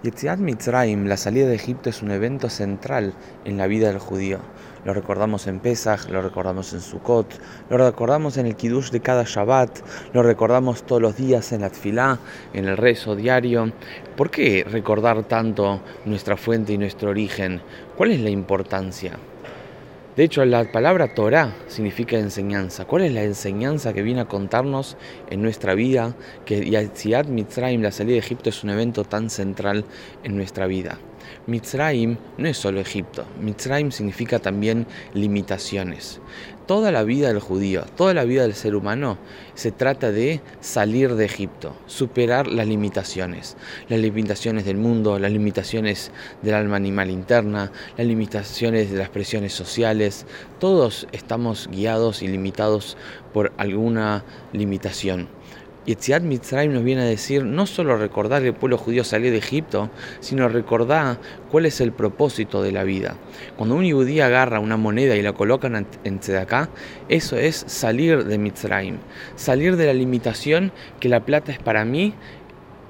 Yetziat Mitzrayim, la salida de Egipto, es un evento central en la vida del judío. Lo recordamos en Pesach, lo recordamos en Sukkot, lo recordamos en el Kiddush de cada Shabbat, lo recordamos todos los días en la Tfilá, en el rezo diario. ¿Por qué recordar tanto nuestra fuente y nuestro origen? ¿Cuál es la importancia? De hecho, la palabra Torah significa enseñanza. ¿Cuál es la enseñanza que viene a contarnos en nuestra vida? Que Yatziat Mitzrayim, la salida de Egipto, es un evento tan central en nuestra vida. Mitzrayim no es solo Egipto, Mitzrayim significa también limitaciones. Toda la vida del judío, toda la vida del ser humano se trata de salir de Egipto, superar las limitaciones, las limitaciones del mundo, las limitaciones del alma animal interna, las limitaciones de las presiones sociales. Todos estamos guiados y limitados por alguna limitación. Yetziat Mitzrayim nos viene a decir no solo recordar que el pueblo judío salió de Egipto, sino recordar cuál es el propósito de la vida. Cuando un judío agarra una moneda y la coloca en Tzedaká, eso es salir de Mitzrayim, salir de la limitación que la plata es para mí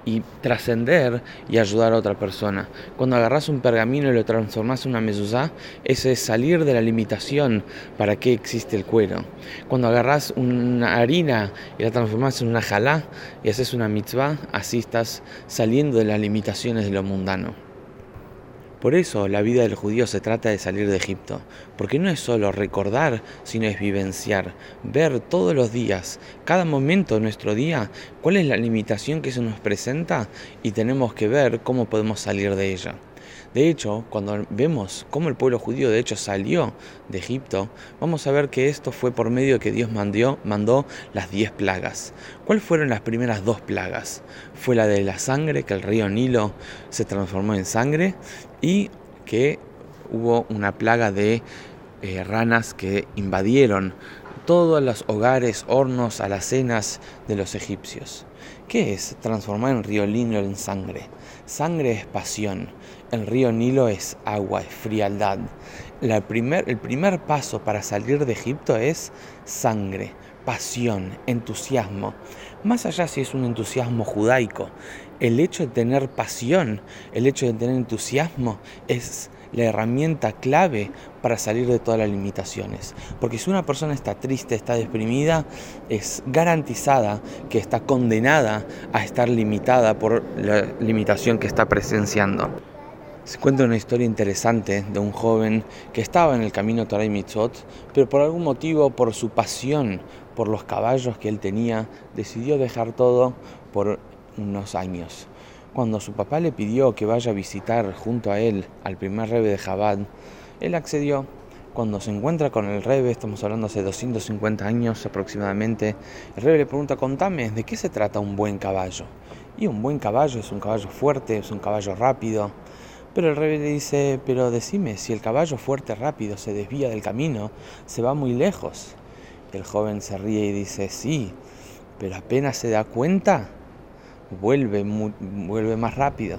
y trascender y ayudar a otra persona. Cuando agarras un pergamino y lo transformas en una mezuzá, ese es salir de la limitación para qué existe el cuero. Cuando agarras una harina y la transformas en una jalá y haces una mitzvah, así estás saliendo de las limitaciones de lo mundano. Por eso la vida del judío se trata de salir de Egipto, porque no es solo recordar, sino es vivenciar, ver todos los días, cada momento de nuestro día, cuál es la limitación que se nos presenta y tenemos que ver cómo podemos salir de ella. De hecho, cuando vemos cómo el pueblo judío de hecho salió de Egipto, vamos a ver que esto fue por medio de que Dios mandó, las diez plagas. ¿Cuáles fueron las primeras dos plagas? Fue la de la sangre, que el río Nilo se transformó en sangre, y que hubo una plaga de eh, ranas que invadieron todos los hogares, hornos, alacenas de los egipcios. ¿Qué es transformar el río Nilo en sangre? Sangre es pasión, el río Nilo es agua, es frialdad. el primer paso para salir de Egipto es sangre, pasión, entusiasmo. Más allá si es un entusiasmo judaico, el hecho de tener pasión, el hecho de tener entusiasmo es la herramienta clave para salir de todas las limitaciones. Porque si una persona está triste, está deprimida, es garantizada que está condenada a estar limitada por la limitación que está presenciando. Se cuenta una historia interesante de un joven que estaba en el camino Torah y pero por algún motivo, por su pasión por los caballos que él tenía, decidió dejar todo por unos años. Cuando su papá le pidió que vaya a visitar junto a él al primer rebe de Jabad, él accedió. Cuando se encuentra con el rebe, estamos hablando hace 250 años aproximadamente, el rebe le pregunta, contame, ¿de qué se trata un buen caballo? Y un buen caballo es un caballo fuerte, es un caballo rápido. Pero el rebe le dice, pero decime, si el caballo fuerte, rápido, se desvía del camino, se va muy lejos. El joven se ríe y dice, sí, pero apenas se da cuenta, vuelve, vuelve más rápido.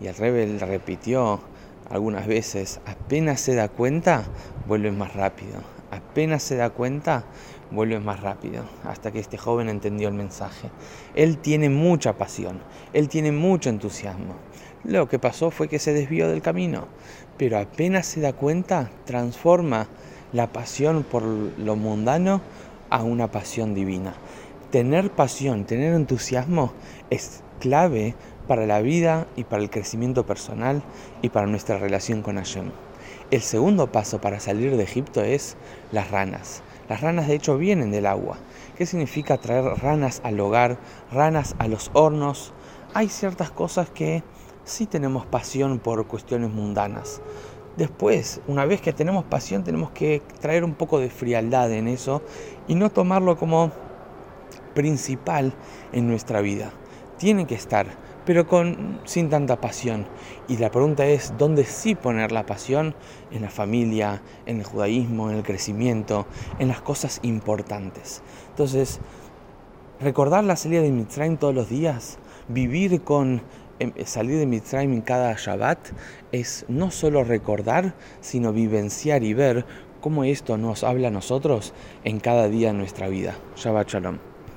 Y el rebel repitió algunas veces, apenas se da cuenta, vuelve más rápido. Apenas se da cuenta, vuelve más rápido. Hasta que este joven entendió el mensaje. Él tiene mucha pasión, él tiene mucho entusiasmo. Lo que pasó fue que se desvió del camino, pero apenas se da cuenta, transforma la pasión por lo mundano a una pasión divina tener pasión, tener entusiasmo es clave para la vida y para el crecimiento personal y para nuestra relación con Hashem. El segundo paso para salir de Egipto es las ranas. Las ranas de hecho vienen del agua. ¿Qué significa traer ranas al hogar, ranas a los hornos? Hay ciertas cosas que sí tenemos pasión por cuestiones mundanas. Después, una vez que tenemos pasión, tenemos que traer un poco de frialdad en eso y no tomarlo como principal en nuestra vida. Tiene que estar, pero con, sin tanta pasión. Y la pregunta es, ¿dónde sí poner la pasión? En la familia, en el judaísmo, en el crecimiento, en las cosas importantes. Entonces, recordar la salida de Mitzrayim todos los días, vivir con salir de Mitzrayim en cada Shabbat, es no solo recordar, sino vivenciar y ver cómo esto nos habla a nosotros en cada día de nuestra vida. Shabbat Shalom.